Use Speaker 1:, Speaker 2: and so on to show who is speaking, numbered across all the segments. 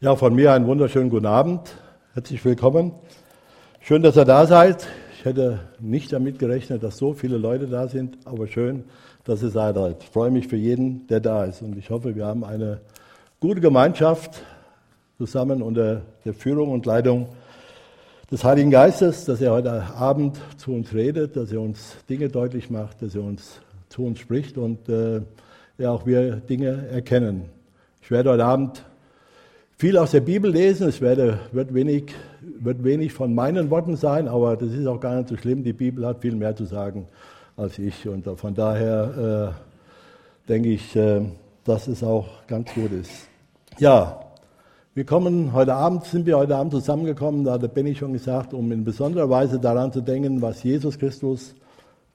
Speaker 1: Ja, von mir einen wunderschönen guten Abend. Herzlich willkommen. Schön, dass ihr da seid. Ich hätte nicht damit gerechnet, dass so viele Leute da sind, aber schön, dass ihr seid. Ich freue mich für jeden, der da ist. Und ich hoffe, wir haben eine gute Gemeinschaft zusammen unter der Führung und Leitung des Heiligen Geistes, dass er heute Abend zu uns redet, dass er uns Dinge deutlich macht, dass er uns zu uns spricht und äh, ja auch wir Dinge erkennen. Ich werde heute Abend viel aus der Bibel lesen. Es werde, wird, wenig, wird wenig von meinen Worten sein, aber das ist auch gar nicht so schlimm. Die Bibel hat viel mehr zu sagen als ich. Und von daher äh, denke ich, äh, dass es auch ganz gut ist. Ja, wir kommen heute Abend, sind wir heute Abend zusammengekommen, da hat Benny schon gesagt, um in besonderer Weise daran zu denken, was Jesus Christus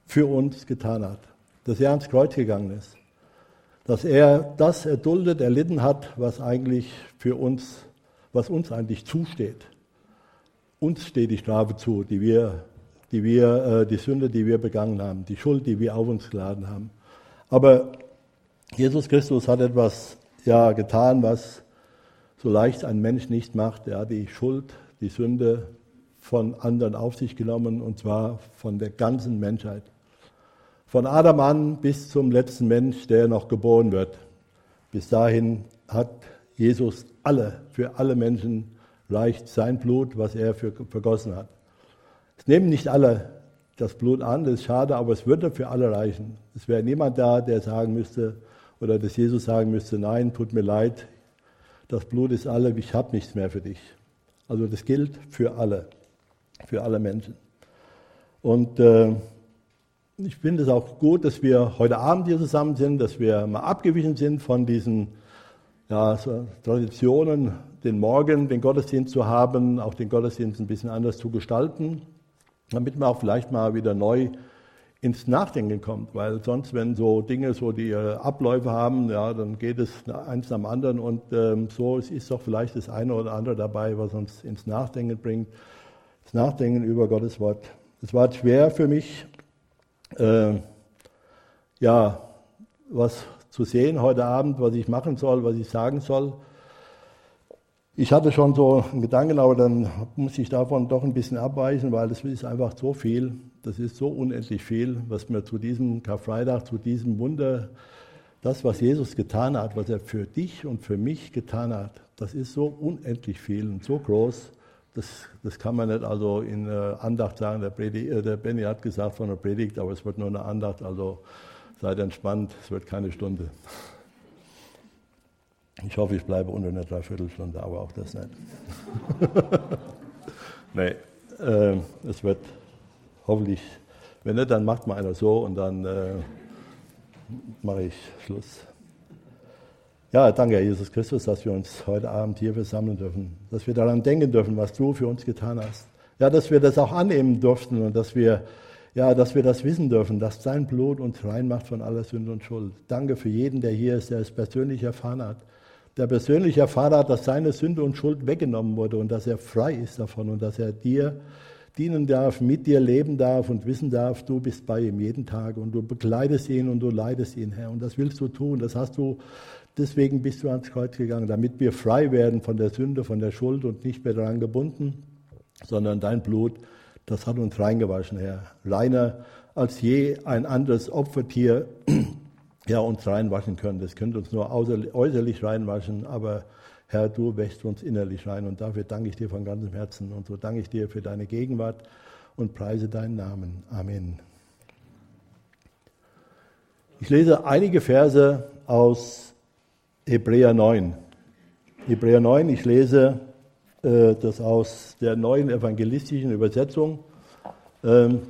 Speaker 1: für uns getan hat. Dass er ans Kreuz gegangen ist dass er das erduldet, erlitten hat, was eigentlich für uns, was uns eigentlich zusteht. Uns steht die Strafe zu, die wir, die wir, äh, die Sünde, die wir begangen haben, die Schuld, die wir auf uns geladen haben. Aber Jesus Christus hat etwas ja getan, was so leicht ein Mensch nicht macht. Er hat die Schuld, die Sünde von anderen auf sich genommen und zwar von der ganzen Menschheit. Von Adam an bis zum letzten Mensch, der noch geboren wird. Bis dahin hat Jesus alle, für alle Menschen reicht sein Blut, was er für, vergossen hat. Es nehmen nicht alle das Blut an, das ist schade, aber es würde für alle reichen. Es wäre niemand da, der sagen müsste, oder dass Jesus sagen müsste, nein, tut mir leid, das Blut ist alle, ich habe nichts mehr für dich. Also das gilt für alle, für alle Menschen. Und äh, ich finde es auch gut, dass wir heute Abend hier zusammen sind, dass wir mal abgewichen sind von diesen ja, so Traditionen, den Morgen, den Gottesdienst zu haben, auch den Gottesdienst ein bisschen anders zu gestalten, damit man auch vielleicht mal wieder neu ins Nachdenken kommt, weil sonst, wenn so Dinge so die äh, Abläufe haben, ja, dann geht es eins am anderen. Und ähm, so ist doch vielleicht das eine oder andere dabei, was uns ins Nachdenken bringt, das Nachdenken über Gottes Wort. Es war schwer für mich, äh, ja, was zu sehen heute Abend, was ich machen soll, was ich sagen soll. Ich hatte schon so einen Gedanken, aber dann muss ich davon doch ein bisschen abweichen, weil das ist einfach so viel, das ist so unendlich viel, was mir zu diesem Karfreitag, zu diesem Wunder, das, was Jesus getan hat, was er für dich und für mich getan hat, das ist so unendlich viel und so groß. Das, das kann man nicht also in äh, Andacht sagen. Der, Predigt, äh, der Benny hat gesagt von der Predigt, aber es wird nur eine Andacht. Also seid entspannt, es wird keine Stunde. Ich hoffe, ich bleibe unter einer Dreiviertelstunde, aber auch das nicht. nee, äh, es wird hoffentlich, wenn nicht, dann macht mal einer so und dann äh, mache ich Schluss. Ja, danke, Herr Jesus Christus, dass wir uns heute Abend hier versammeln dürfen, dass wir daran denken dürfen, was du für uns getan hast. Ja, dass wir das auch annehmen durften und dass wir, ja, dass wir das wissen dürfen, dass dein Blut uns reinmacht von aller Sünde und Schuld. Danke für jeden, der hier ist, der es persönlich erfahren hat, der persönlich erfahren hat, dass seine Sünde und Schuld weggenommen wurde und dass er frei ist davon und dass er dir dienen darf, mit dir leben darf und wissen darf, du bist bei ihm jeden Tag und du begleitest ihn und du leidest ihn, Herr. Und das willst du tun. Das hast du Deswegen bist du ans Kreuz gegangen, damit wir frei werden von der Sünde, von der Schuld und nicht mehr daran gebunden, sondern dein Blut, das hat uns reingewaschen, Herr. Reiner als je ein anderes Opfertier ja, uns reinwaschen können. Das könnte uns nur äußerlich reinwaschen, aber Herr, du wäschst uns innerlich rein und dafür danke ich dir von ganzem Herzen und so danke ich dir für deine Gegenwart und preise deinen Namen. Amen. Ich lese einige Verse aus Hebräer 9. Hebräer 9, ich lese äh, das aus der neuen evangelistischen Übersetzung. Ähm,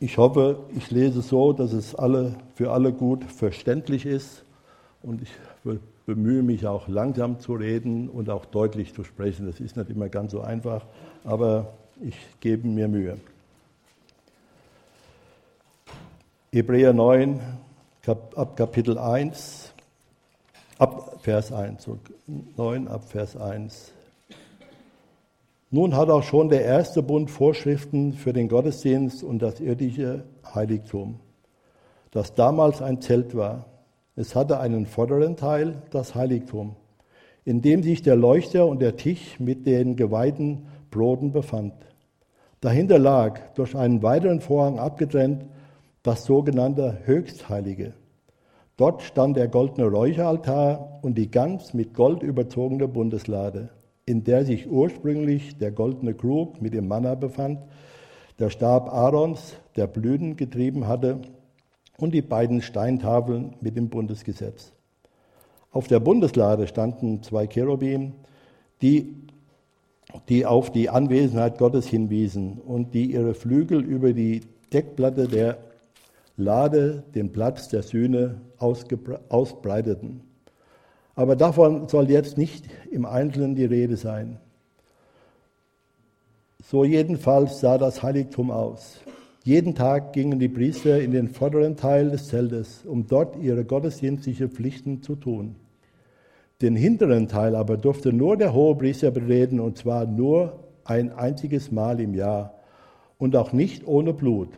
Speaker 1: ich hoffe, ich lese so, dass es alle, für alle gut verständlich ist und ich bemühe mich auch langsam zu reden und auch deutlich zu sprechen. Das ist nicht immer ganz so einfach, aber ich gebe mir Mühe. Hebräer 9, ab Kapitel 1, ab Vers 1, so 9 ab Vers 1. Nun hat auch schon der erste Bund Vorschriften für den Gottesdienst und das irdische Heiligtum, das damals ein Zelt war. Es hatte einen vorderen Teil, das Heiligtum, in dem sich der Leuchter und der Tisch mit den geweihten Broten befand. Dahinter lag, durch einen weiteren Vorhang abgetrennt, das sogenannte Höchstheilige. Dort stand der goldene Räucheraltar und die ganz mit Gold überzogene Bundeslade, in der sich ursprünglich der goldene Krug mit dem Manna befand, der Stab Aarons, der Blüten getrieben hatte, und die beiden Steintafeln mit dem Bundesgesetz. Auf der Bundeslade standen zwei Cherubim, die, die auf die Anwesenheit Gottes hinwiesen und die ihre Flügel über die Deckplatte der Lade, den Platz der Sühne, ausbreiteten. Aber davon soll jetzt nicht im Einzelnen die Rede sein. So jedenfalls sah das Heiligtum aus. Jeden Tag gingen die Priester in den vorderen Teil des Zeltes, um dort ihre gottesdienstlichen Pflichten zu tun. Den hinteren Teil aber durfte nur der Hohepriester bereden, und zwar nur ein einziges Mal im Jahr und auch nicht ohne Blut.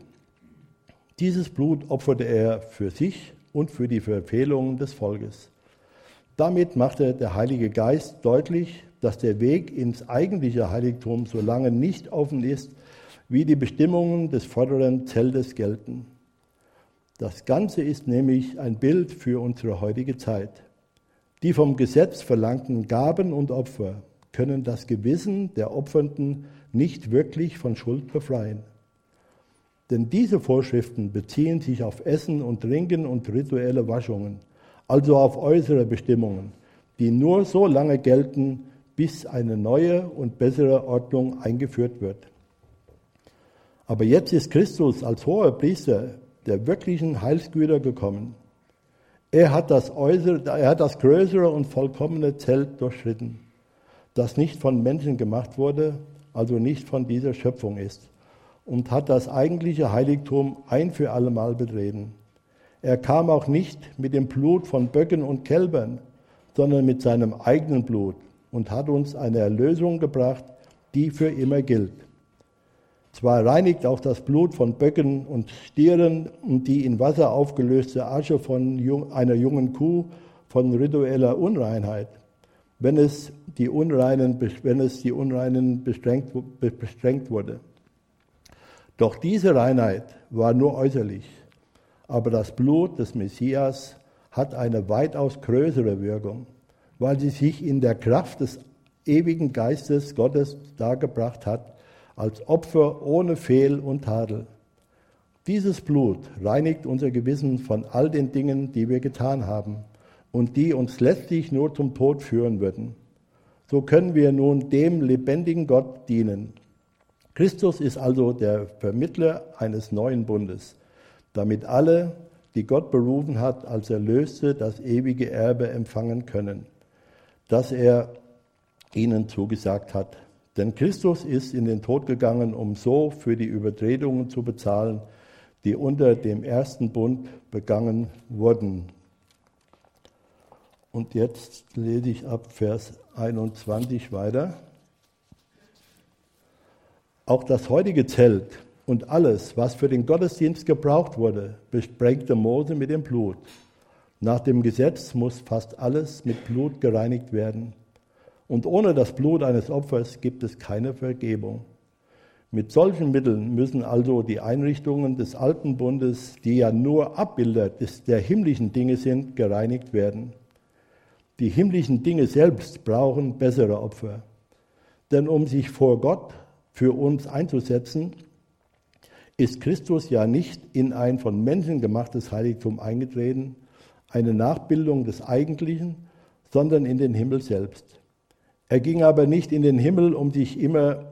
Speaker 1: Dieses Blut opferte er für sich und für die Verfehlungen des Volkes. Damit machte der Heilige Geist deutlich, dass der Weg ins eigentliche Heiligtum so lange nicht offen ist, wie die Bestimmungen des vorderen Zeltes gelten. Das Ganze ist nämlich ein Bild für unsere heutige Zeit. Die vom Gesetz verlangten Gaben und Opfer können das Gewissen der Opfernden nicht wirklich von Schuld befreien. Denn diese Vorschriften beziehen sich auf Essen und Trinken und rituelle Waschungen, also auf äußere Bestimmungen, die nur so lange gelten, bis eine neue und bessere Ordnung eingeführt wird. Aber jetzt ist Christus als hoher Priester der wirklichen Heilsgüter gekommen. Er hat das, äußere, er hat das größere und vollkommene Zelt durchschritten, das nicht von Menschen gemacht wurde, also nicht von dieser Schöpfung ist, und hat das eigentliche Heiligtum ein für allemal betreten. Er kam auch nicht mit dem Blut von Böcken und Kälbern, sondern mit seinem eigenen Blut und hat uns eine Erlösung gebracht, die für immer gilt. Zwar reinigt auch das Blut von Böcken und Stieren und die in Wasser aufgelöste Asche von einer jungen Kuh von ritueller Unreinheit, wenn es die Unreinen, wenn es die Unreinen bestrengt, bestrengt wurde. Doch diese Reinheit war nur äußerlich, aber das Blut des Messias hat eine weitaus größere Wirkung, weil sie sich in der Kraft des ewigen Geistes Gottes dargebracht hat als Opfer ohne Fehl und Tadel. Dieses Blut reinigt unser Gewissen von all den Dingen, die wir getan haben und die uns letztlich nur zum Tod führen würden. So können wir nun dem lebendigen Gott dienen. Christus ist also der Vermittler eines neuen Bundes, damit alle, die Gott berufen hat, als Erlöste das ewige Erbe empfangen können, das er ihnen zugesagt hat. Denn Christus ist in den Tod gegangen, um so für die Übertretungen zu bezahlen, die unter dem ersten Bund begangen wurden. Und jetzt lese ich ab Vers 21 weiter. Auch das heutige Zelt und alles, was für den Gottesdienst gebraucht wurde, besprengte Mose mit dem Blut. Nach dem Gesetz muss fast alles mit Blut gereinigt werden. Und ohne das Blut eines Opfers gibt es keine Vergebung. Mit solchen Mitteln müssen also die Einrichtungen des alten Bundes, die ja nur Abbilder des, der himmlischen Dinge sind, gereinigt werden. Die himmlischen Dinge selbst brauchen bessere Opfer. Denn um sich vor Gott für uns einzusetzen, ist Christus ja nicht in ein von Menschen gemachtes Heiligtum eingetreten, eine Nachbildung des Eigentlichen, sondern in den Himmel selbst. Er ging aber nicht in den Himmel, um sich immer,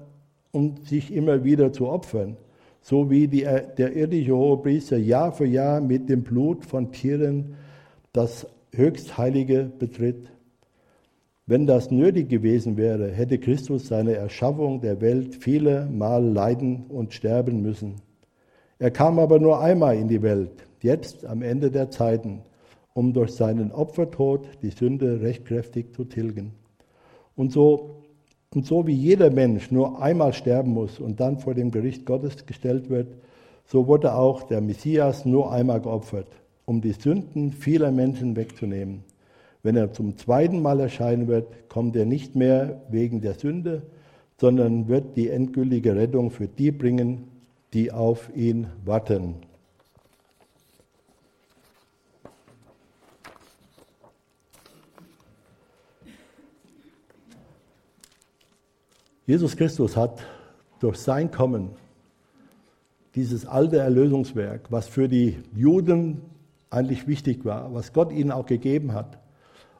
Speaker 1: um sich immer wieder zu opfern, so wie die, der irdische Hohepriester Jahr für Jahr mit dem Blut von Tieren das Höchstheilige betritt. Wenn das nötig gewesen wäre, hätte Christus seine Erschaffung der Welt viele Mal leiden und sterben müssen. Er kam aber nur einmal in die Welt, jetzt am Ende der Zeiten, um durch seinen Opfertod die Sünde rechtkräftig zu tilgen. Und so, und so wie jeder Mensch nur einmal sterben muss und dann vor dem Gericht Gottes gestellt wird, so wurde auch der Messias nur einmal geopfert, um die Sünden vieler Menschen wegzunehmen. Wenn er zum zweiten Mal erscheinen wird, kommt er nicht mehr wegen der Sünde, sondern wird die endgültige Rettung für die bringen, die auf ihn warten. Jesus Christus hat durch sein Kommen dieses alte Erlösungswerk, was für die Juden eigentlich wichtig war, was Gott ihnen auch gegeben hat,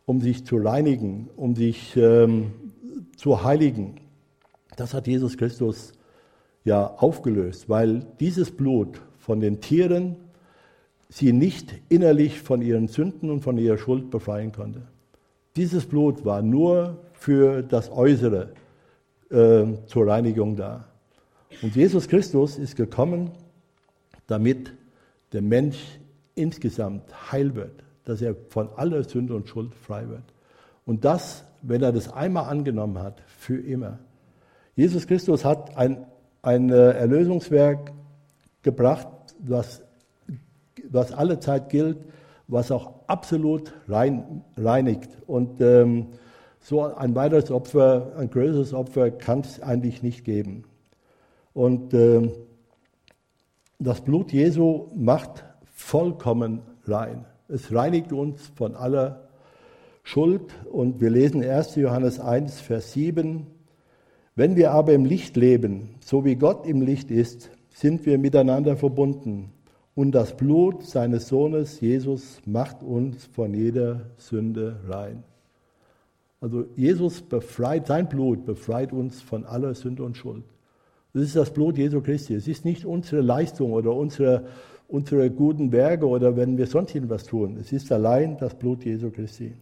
Speaker 1: um sich zu reinigen, um sich ähm, zu heiligen, das hat Jesus Christus ja aufgelöst, weil dieses Blut von den Tieren sie nicht innerlich von ihren Sünden und von ihrer Schuld befreien konnte. Dieses Blut war nur für das Äußere äh, zur Reinigung da. Und Jesus Christus ist gekommen, damit der Mensch insgesamt heil wird, dass er von aller Sünde und Schuld frei wird. Und das, wenn er das einmal angenommen hat, für immer. Jesus Christus hat ein, ein äh, Erlösungswerk gebracht, was, was alle Zeit gilt, was auch absolut rein, reinigt. Und ähm, so ein weiteres Opfer, ein größeres Opfer kann es eigentlich nicht geben. Und äh, das Blut Jesu macht vollkommen rein. Es reinigt uns von aller Schuld. Und wir lesen 1. Johannes 1, Vers 7. Wenn wir aber im Licht leben, so wie Gott im Licht ist, sind wir miteinander verbunden. Und das Blut seines Sohnes Jesus macht uns von jeder Sünde rein. Also Jesus befreit, sein Blut befreit uns von aller Sünde und Schuld. Das ist das Blut Jesu Christi. Es ist nicht unsere Leistung oder unsere, unsere guten Werke oder wenn wir sonst irgendwas tun. Es ist allein das Blut Jesu Christi.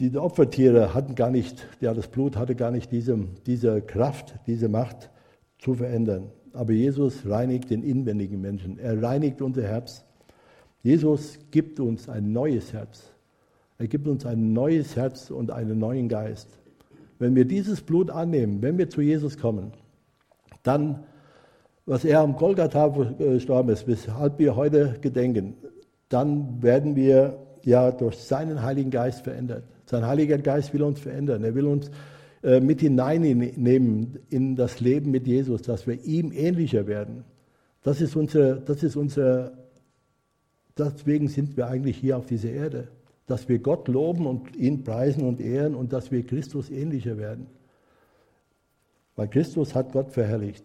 Speaker 1: Die Opfertiere hatten gar nicht, ja, das Blut hatte gar nicht diese, diese Kraft, diese Macht zu verändern. Aber Jesus reinigt den inwendigen Menschen. Er reinigt unser Herz. Jesus gibt uns ein neues Herz. Er gibt uns ein neues Herz und einen neuen Geist. Wenn wir dieses Blut annehmen, wenn wir zu Jesus kommen, dann, was er am Golgatha gestorben ist, weshalb wir heute gedenken, dann werden wir ja durch seinen Heiligen Geist verändert. Sein Heiliger Geist will uns verändern. Er will uns äh, mit hineinnehmen in das Leben mit Jesus, dass wir ihm ähnlicher werden. Das ist unsere, das ist unsere, deswegen sind wir eigentlich hier auf dieser Erde. Dass wir Gott loben und ihn preisen und ehren und dass wir Christus ähnlicher werden. Weil Christus hat Gott verherrlicht.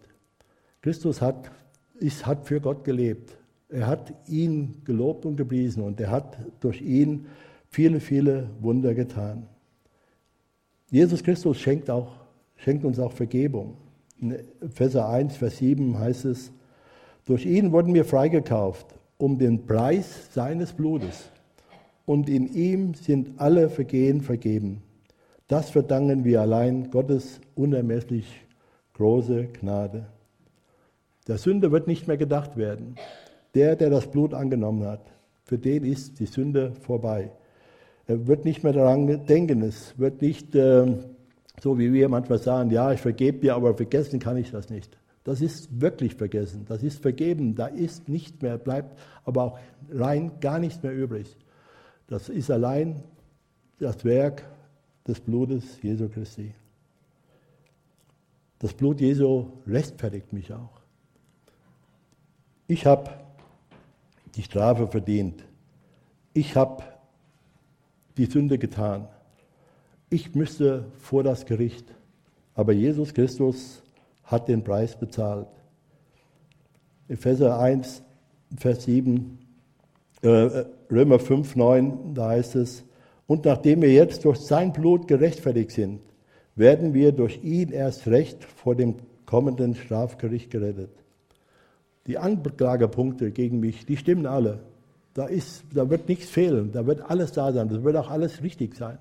Speaker 1: Christus hat, ist, hat für Gott gelebt. Er hat ihn gelobt und gepriesen und er hat durch ihn viele, viele Wunder getan. Jesus Christus schenkt, auch, schenkt uns auch Vergebung. In Epheser 1, Vers 7 heißt es, durch ihn wurden wir freigekauft um den Preis seines Blutes. Und in ihm sind alle Vergehen vergeben. Das verdanken wir allein Gottes unermesslich große Gnade. Der Sünde wird nicht mehr gedacht werden. Der, der das Blut angenommen hat, für den ist die Sünde vorbei. Er wird nicht mehr daran denken. Es wird nicht äh, so, wie wir manchmal sagen, ja, ich vergebe dir, aber vergessen kann ich das nicht. Das ist wirklich vergessen. Das ist vergeben. Da ist nicht mehr, bleibt aber auch rein gar nichts mehr übrig. Das ist allein das Werk des Blutes Jesu Christi. Das Blut Jesu rechtfertigt mich auch. Ich habe die Strafe verdient. Ich habe die Sünde getan. Ich müsste vor das Gericht. Aber Jesus Christus hat den Preis bezahlt. Epheser 1, Vers 7, äh, Römer 5, 9, da heißt es, und nachdem wir jetzt durch sein Blut gerechtfertigt sind, werden wir durch ihn erst recht vor dem kommenden Strafgericht gerettet. Die Anklagepunkte gegen mich, die stimmen alle. Da, ist, da wird nichts fehlen, da wird alles da sein, das wird auch alles richtig sein.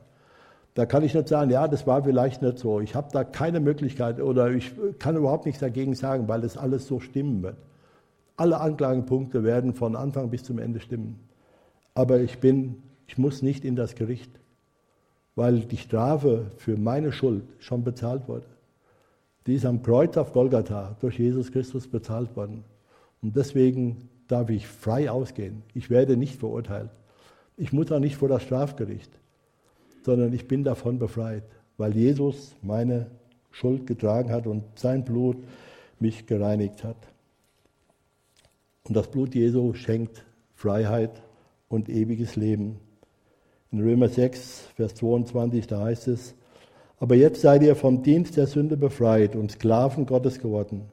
Speaker 1: Da kann ich nicht sagen, ja, das war vielleicht nicht so. Ich habe da keine Möglichkeit oder ich kann überhaupt nichts dagegen sagen, weil das alles so stimmen wird. Alle Anklagepunkte werden von Anfang bis zum Ende stimmen. Aber ich bin, ich muss nicht in das Gericht, weil die Strafe für meine Schuld schon bezahlt wurde. Die ist am Kreuz auf Golgatha durch Jesus Christus bezahlt worden. Und deswegen darf ich frei ausgehen. Ich werde nicht verurteilt. Ich muss auch nicht vor das Strafgericht, sondern ich bin davon befreit, weil Jesus meine Schuld getragen hat und sein Blut mich gereinigt hat. Und das Blut Jesu schenkt Freiheit und ewiges Leben. In Römer 6, Vers 22, da heißt es, aber jetzt seid ihr vom Dienst der Sünde befreit und Sklaven Gottes geworden.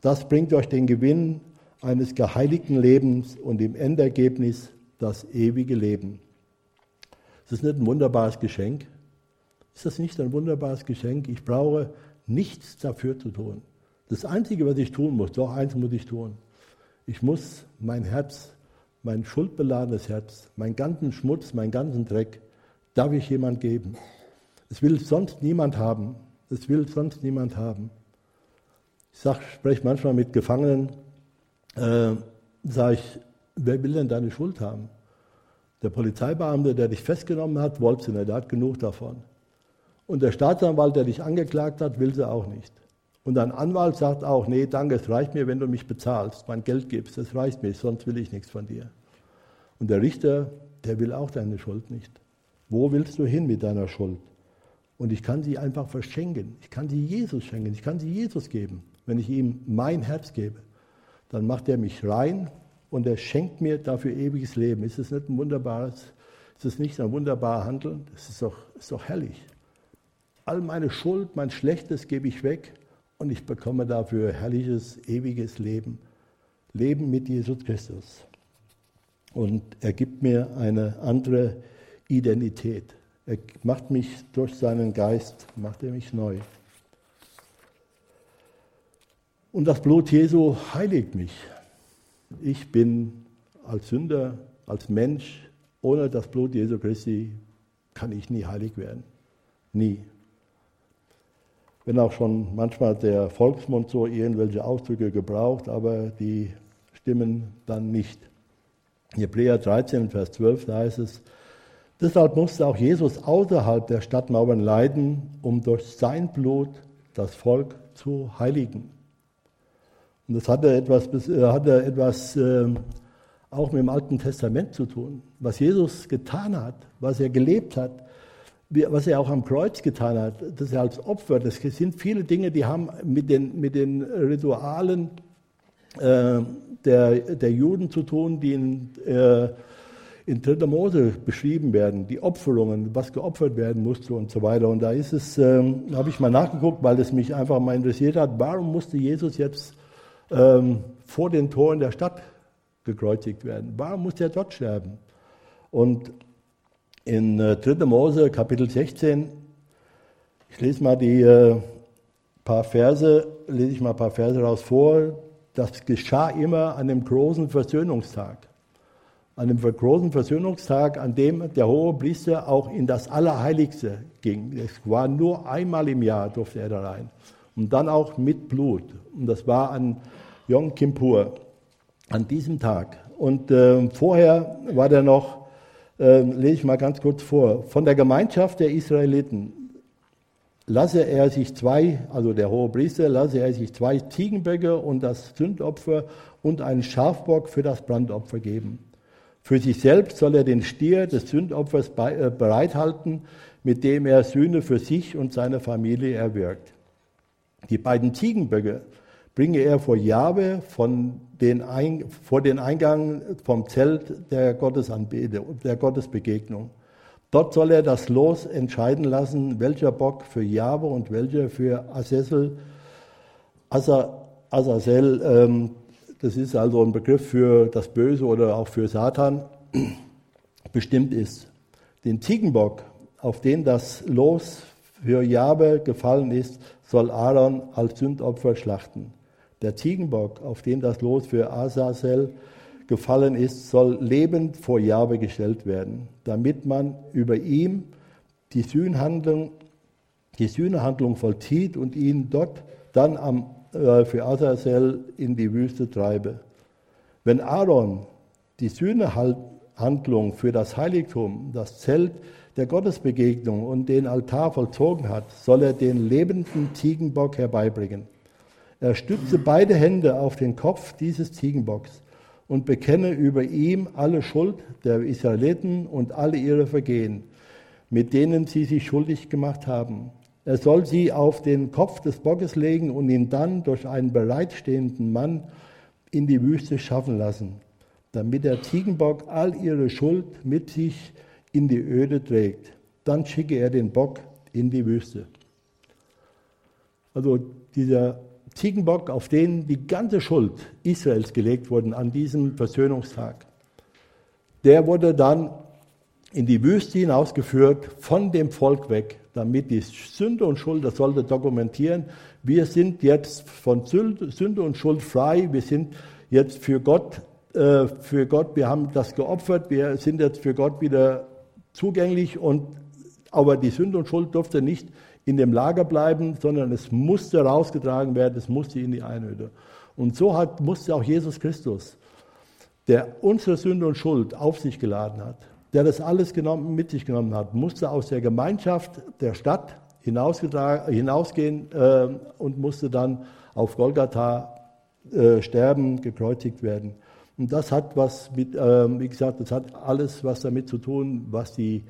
Speaker 1: Das bringt euch den Gewinn eines geheiligten Lebens und im Endergebnis das ewige Leben. Ist das nicht ein wunderbares Geschenk? Ist das nicht ein wunderbares Geschenk? Ich brauche nichts dafür zu tun. Das Einzige, was ich tun muss, doch eins muss ich tun. Ich muss mein Herz, mein schuldbeladenes Herz, meinen ganzen Schmutz, meinen ganzen Dreck, darf ich jemand geben. Es will sonst niemand haben. Es will sonst niemand haben. Ich spreche manchmal mit Gefangenen, äh, sage ich, wer will denn deine Schuld haben? Der Polizeibeamte, der dich festgenommen hat, wollte sie nicht, der hat genug davon. Und der Staatsanwalt, der dich angeklagt hat, will sie auch nicht. Und ein Anwalt sagt auch, nee, danke, es reicht mir, wenn du mich bezahlst, mein Geld gibst, das reicht mir, sonst will ich nichts von dir. Und der Richter, der will auch deine Schuld nicht. Wo willst du hin mit deiner Schuld? Und ich kann sie einfach verschenken. Ich kann sie Jesus schenken. Ich kann sie Jesus geben. Wenn ich ihm mein Herz gebe, dann macht er mich rein und er schenkt mir dafür ewiges Leben. Ist es nicht ein wunderbares, ist es nicht ein wunderbarer Handel? Das ist doch, ist doch herrlich. All meine Schuld, mein Schlechtes gebe ich weg und ich bekomme dafür herrliches, ewiges Leben. Leben mit Jesus Christus. Und er gibt mir eine andere Identität. Er macht mich durch seinen Geist, macht er mich neu. Und das Blut Jesu heiligt mich. Ich bin als Sünder, als Mensch, ohne das Blut Jesu Christi kann ich nie heilig werden. Nie wenn auch schon manchmal der Volksmund so irgendwelche Ausdrücke gebraucht, aber die stimmen dann nicht. In Hebräer 13, Vers 12, da heißt es, deshalb musste auch Jesus außerhalb der Stadtmauern leiden, um durch sein Blut das Volk zu heiligen. Und das hatte etwas, äh, hatte etwas äh, auch mit dem Alten Testament zu tun. Was Jesus getan hat, was er gelebt hat, was er auch am Kreuz getan hat, dass er als Opfer, das sind viele Dinge, die haben mit den, mit den Ritualen äh, der, der Juden zu tun, die in, äh, in 3. Mose beschrieben werden, die Opferungen, was geopfert werden musste und so weiter. Und da ist es, äh, habe ich mal nachgeguckt, weil es mich einfach mal interessiert hat, warum musste Jesus jetzt ähm, vor den Toren der Stadt gekreuzigt werden? Warum musste er dort sterben? Und in 3. Äh, Mose Kapitel 16, ich lese mal die äh, paar Verse, lese ich mal ein paar Verse raus vor. Das geschah immer an dem großen Versöhnungstag. An dem großen Versöhnungstag, an dem der hohe Priester auch in das Allerheiligste ging. Es war nur einmal im Jahr durfte er da rein. Und dann auch mit Blut. Und das war an Yom Kippur, an diesem Tag. Und äh, vorher war der noch äh, lese ich mal ganz kurz vor. Von der Gemeinschaft der Israeliten lasse er sich zwei, also der hohe Priester, lasse er sich zwei Ziegenböcke und das Sündopfer und einen Schafbock für das Brandopfer geben. Für sich selbst soll er den Stier des Sündopfers äh, bereithalten, mit dem er Sühne für sich und seine Familie erwirkt. Die beiden Ziegenböcke bringe er vor Jahwe von den Ein, vor den Eingang vom Zelt der Gottesanbete, der Gottesbegegnung. Dort soll er das Los entscheiden lassen, welcher Bock für Jahwe und welcher für Azazel, Azazel, ähm, das ist also ein Begriff für das Böse oder auch für Satan, bestimmt ist. Den Ziegenbock, auf den das Los für Jahwe gefallen ist, soll Aaron als Sündopfer schlachten. Der Ziegenbock, auf den das Los für Asazel gefallen ist, soll lebend vor Jahwe gestellt werden, damit man über ihm die Sühnhandlung, die Sühnehandlung vollzieht und ihn dort dann am, äh, für Asazel in die Wüste treibe. Wenn Aaron die Sühnehandlung für das Heiligtum, das Zelt der Gottesbegegnung und den Altar vollzogen hat, soll er den lebenden Ziegenbock herbeibringen. Er stützte beide Hände auf den Kopf dieses Ziegenbocks und bekenne über ihm alle Schuld der Israeliten und alle ihre Vergehen, mit denen sie sich schuldig gemacht haben. Er soll sie auf den Kopf des Bockes legen und ihn dann durch einen bereitstehenden Mann in die Wüste schaffen lassen, damit der Ziegenbock all ihre Schuld mit sich in die Öde trägt. Dann schicke er den Bock in die Wüste. Also dieser Ziegenbock, auf den die ganze Schuld Israels gelegt wurde an diesem Versöhnungstag, der wurde dann in die Wüste hinausgeführt, von dem Volk weg, damit die Sünde und Schuld, das sollte dokumentieren, wir sind jetzt von Sünde und Schuld frei, wir sind jetzt für Gott, äh, für Gott, wir haben das geopfert, wir sind jetzt für Gott wieder zugänglich und aber die Sünde und Schuld durfte nicht in dem Lager bleiben, sondern es musste rausgetragen werden, es musste in die Einöde. Und so hat, musste auch Jesus Christus, der unsere Sünde und Schuld auf sich geladen hat, der das alles genommen, mit sich genommen hat, musste aus der Gemeinschaft der Stadt hinausgehen äh, und musste dann auf Golgatha äh, sterben, gekreuzigt werden. Und das hat was mit, äh, wie gesagt, das hat alles was damit zu tun, was die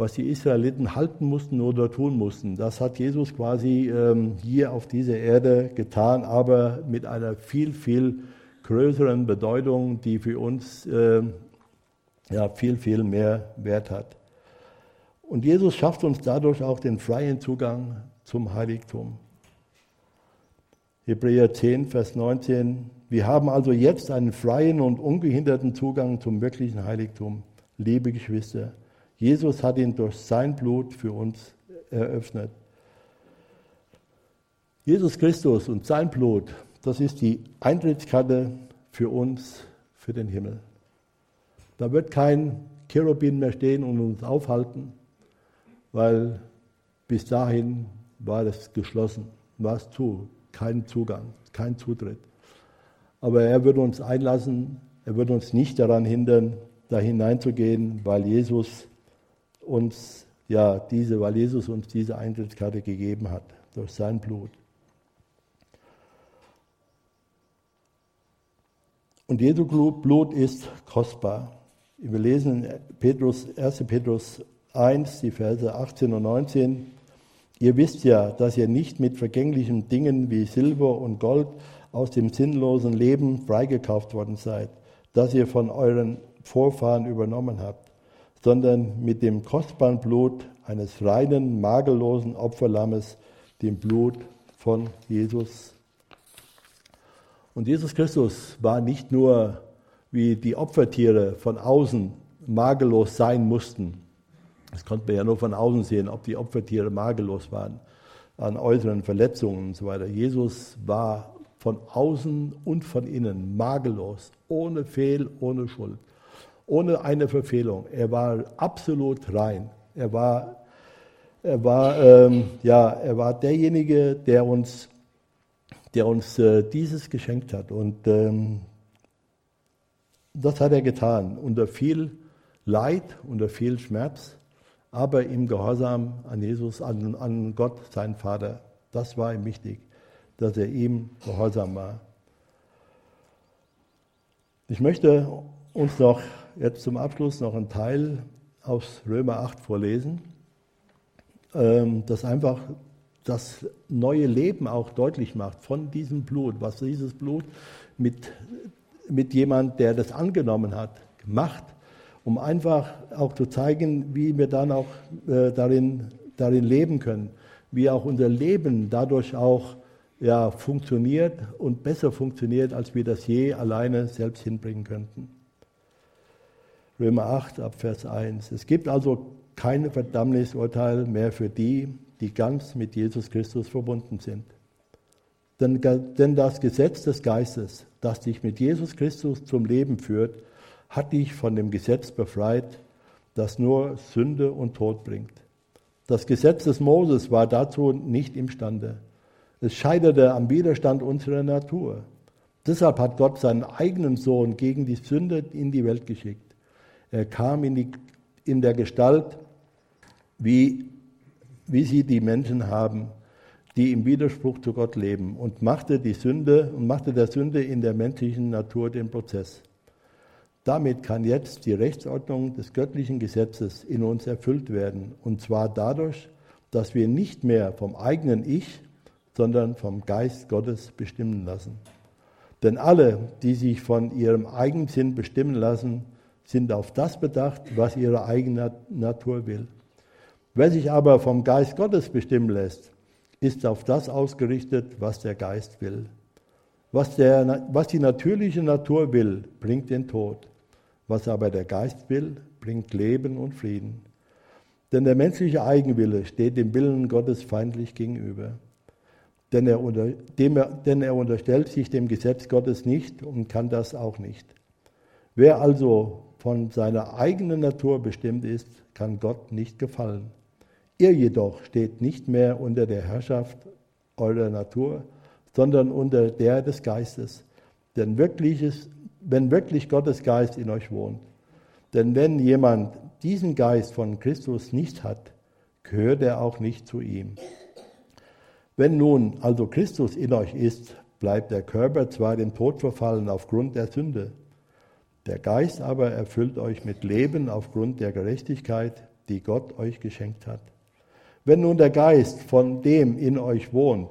Speaker 1: was die Israeliten halten mussten oder tun mussten. Das hat Jesus quasi ähm, hier auf dieser Erde getan, aber mit einer viel, viel größeren Bedeutung, die für uns äh, ja, viel, viel mehr Wert hat. Und Jesus schafft uns dadurch auch den freien Zugang zum Heiligtum. Hebräer 10, Vers 19. Wir haben also jetzt einen freien und ungehinderten Zugang zum wirklichen Heiligtum. Liebe Geschwister, Jesus hat ihn durch sein Blut für uns eröffnet. Jesus Christus und sein Blut, das ist die Eintrittskarte für uns, für den Himmel. Da wird kein Cherubin mehr stehen und uns aufhalten, weil bis dahin war es geschlossen, war es zu, kein Zugang, kein Zutritt. Aber er wird uns einlassen, er wird uns nicht daran hindern, da hineinzugehen, weil Jesus uns ja diese, weil Jesus uns diese Eintrittskarte gegeben hat durch sein Blut. Und Jesu Blut ist kostbar. Wir lesen in Petrus, 1. Petrus 1, die Verse 18 und 19. Ihr wisst ja, dass ihr nicht mit vergänglichen Dingen wie Silber und Gold aus dem sinnlosen Leben freigekauft worden seid, das ihr von euren Vorfahren übernommen habt sondern mit dem kostbaren Blut eines reinen, makellosen Opferlammes, dem Blut von Jesus. Und Jesus Christus war nicht nur wie die Opfertiere von außen makellos sein mussten. Das konnte man ja nur von außen sehen, ob die Opfertiere makellos waren, an äußeren Verletzungen und so weiter. Jesus war von außen und von innen makellos, ohne Fehl, ohne Schuld ohne eine Verfehlung. Er war absolut rein. Er war, er war, ähm, ja, er war derjenige, der uns, der uns äh, dieses geschenkt hat. Und ähm, das hat er getan unter viel Leid, unter viel Schmerz, aber im Gehorsam an Jesus, an, an Gott, seinen Vater. Das war ihm wichtig, dass er ihm gehorsam war. Ich möchte uns noch jetzt zum Abschluss noch einen Teil aus Römer 8 vorlesen, ähm, das einfach das neue Leben auch deutlich macht von diesem Blut, was dieses Blut mit, mit jemand, der das angenommen hat, macht, um einfach auch zu zeigen, wie wir dann auch äh, darin, darin leben können, wie auch unser Leben dadurch auch ja, funktioniert und besser funktioniert, als wir das je alleine selbst hinbringen könnten. Römer 8 ab Vers 1. Es gibt also keine Verdammnisurteil mehr für die, die ganz mit Jesus Christus verbunden sind. Denn, denn das Gesetz des Geistes, das dich mit Jesus Christus zum Leben führt, hat dich von dem Gesetz befreit, das nur Sünde und Tod bringt. Das Gesetz des Moses war dazu nicht imstande. Es scheiterte am Widerstand unserer Natur. Deshalb hat Gott seinen eigenen Sohn gegen die Sünde in die Welt geschickt. Er kam in, die, in der Gestalt, wie, wie sie die Menschen haben, die im Widerspruch zu Gott leben und machte die Sünde und machte der Sünde in der menschlichen Natur den Prozess. Damit kann jetzt die Rechtsordnung des göttlichen Gesetzes in uns erfüllt werden. Und zwar dadurch, dass wir nicht mehr vom eigenen Ich, sondern vom Geist Gottes bestimmen lassen. Denn alle, die sich von ihrem Eigensinn bestimmen lassen, sind auf das bedacht, was ihre eigene Natur will. Wer sich aber vom Geist Gottes bestimmen lässt, ist auf das ausgerichtet, was der Geist will. Was, der, was die natürliche Natur will, bringt den Tod. Was aber der Geist will, bringt Leben und Frieden. Denn der menschliche Eigenwille steht dem Willen Gottes feindlich gegenüber. Denn er, unter, er, denn er unterstellt sich dem Gesetz Gottes nicht und kann das auch nicht. Wer also von seiner eigenen Natur bestimmt ist, kann Gott nicht gefallen. Ihr jedoch steht nicht mehr unter der Herrschaft eurer Natur, sondern unter der des Geistes. Denn wirkliches, wenn wirklich Gottes Geist in euch wohnt. Denn wenn jemand diesen Geist von Christus nicht hat, gehört er auch nicht zu ihm. Wenn nun also Christus in euch ist, bleibt der Körper zwar dem Tod verfallen aufgrund der Sünde, der Geist aber erfüllt euch mit Leben aufgrund der Gerechtigkeit, die Gott euch geschenkt hat. Wenn nun der Geist von dem in euch wohnt,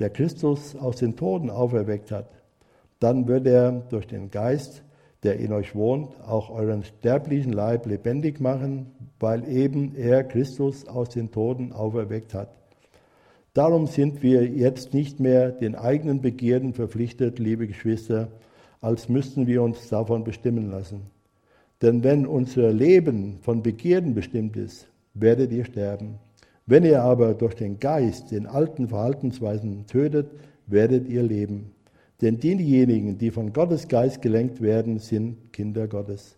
Speaker 1: der Christus aus den Toten auferweckt hat, dann wird er durch den Geist, der in euch wohnt, auch euren sterblichen Leib lebendig machen, weil eben er Christus aus den Toten auferweckt hat. Darum sind wir jetzt nicht mehr den eigenen Begierden verpflichtet, liebe Geschwister, als müssten wir uns davon bestimmen lassen. Denn wenn unser Leben von Begierden bestimmt ist, werdet ihr sterben. Wenn ihr aber durch den Geist den alten Verhaltensweisen tötet, werdet ihr leben. Denn diejenigen, die von Gottes Geist gelenkt werden, sind Kinder Gottes.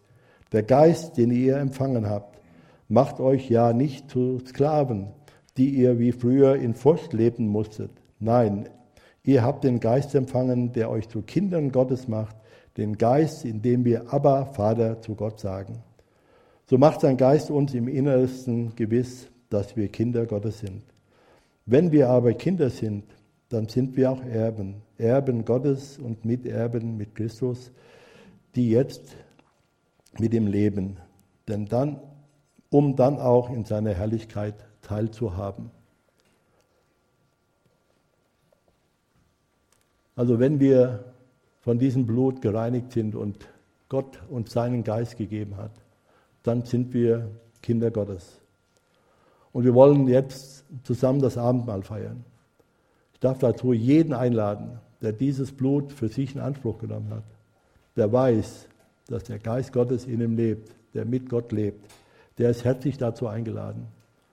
Speaker 1: Der Geist, den ihr empfangen habt, macht euch ja nicht zu Sklaven, die ihr wie früher in Furcht leben musstet. Nein, ihr habt den Geist empfangen, der euch zu Kindern Gottes macht, den Geist, in dem wir aber Vater zu Gott sagen. So macht sein Geist uns im Innersten gewiss, dass wir Kinder Gottes sind. Wenn wir aber Kinder sind, dann sind wir auch Erben, Erben Gottes und Miterben mit Christus, die jetzt mit ihm leben, denn dann, um dann auch in seiner Herrlichkeit teilzuhaben. Also wenn wir von diesem Blut gereinigt sind und Gott uns seinen Geist gegeben hat, dann sind wir Kinder Gottes. Und wir wollen jetzt zusammen das Abendmahl feiern. Ich darf dazu jeden einladen, der dieses Blut für sich in Anspruch genommen hat, der weiß, dass der Geist Gottes in ihm lebt, der mit Gott lebt, der ist herzlich dazu eingeladen.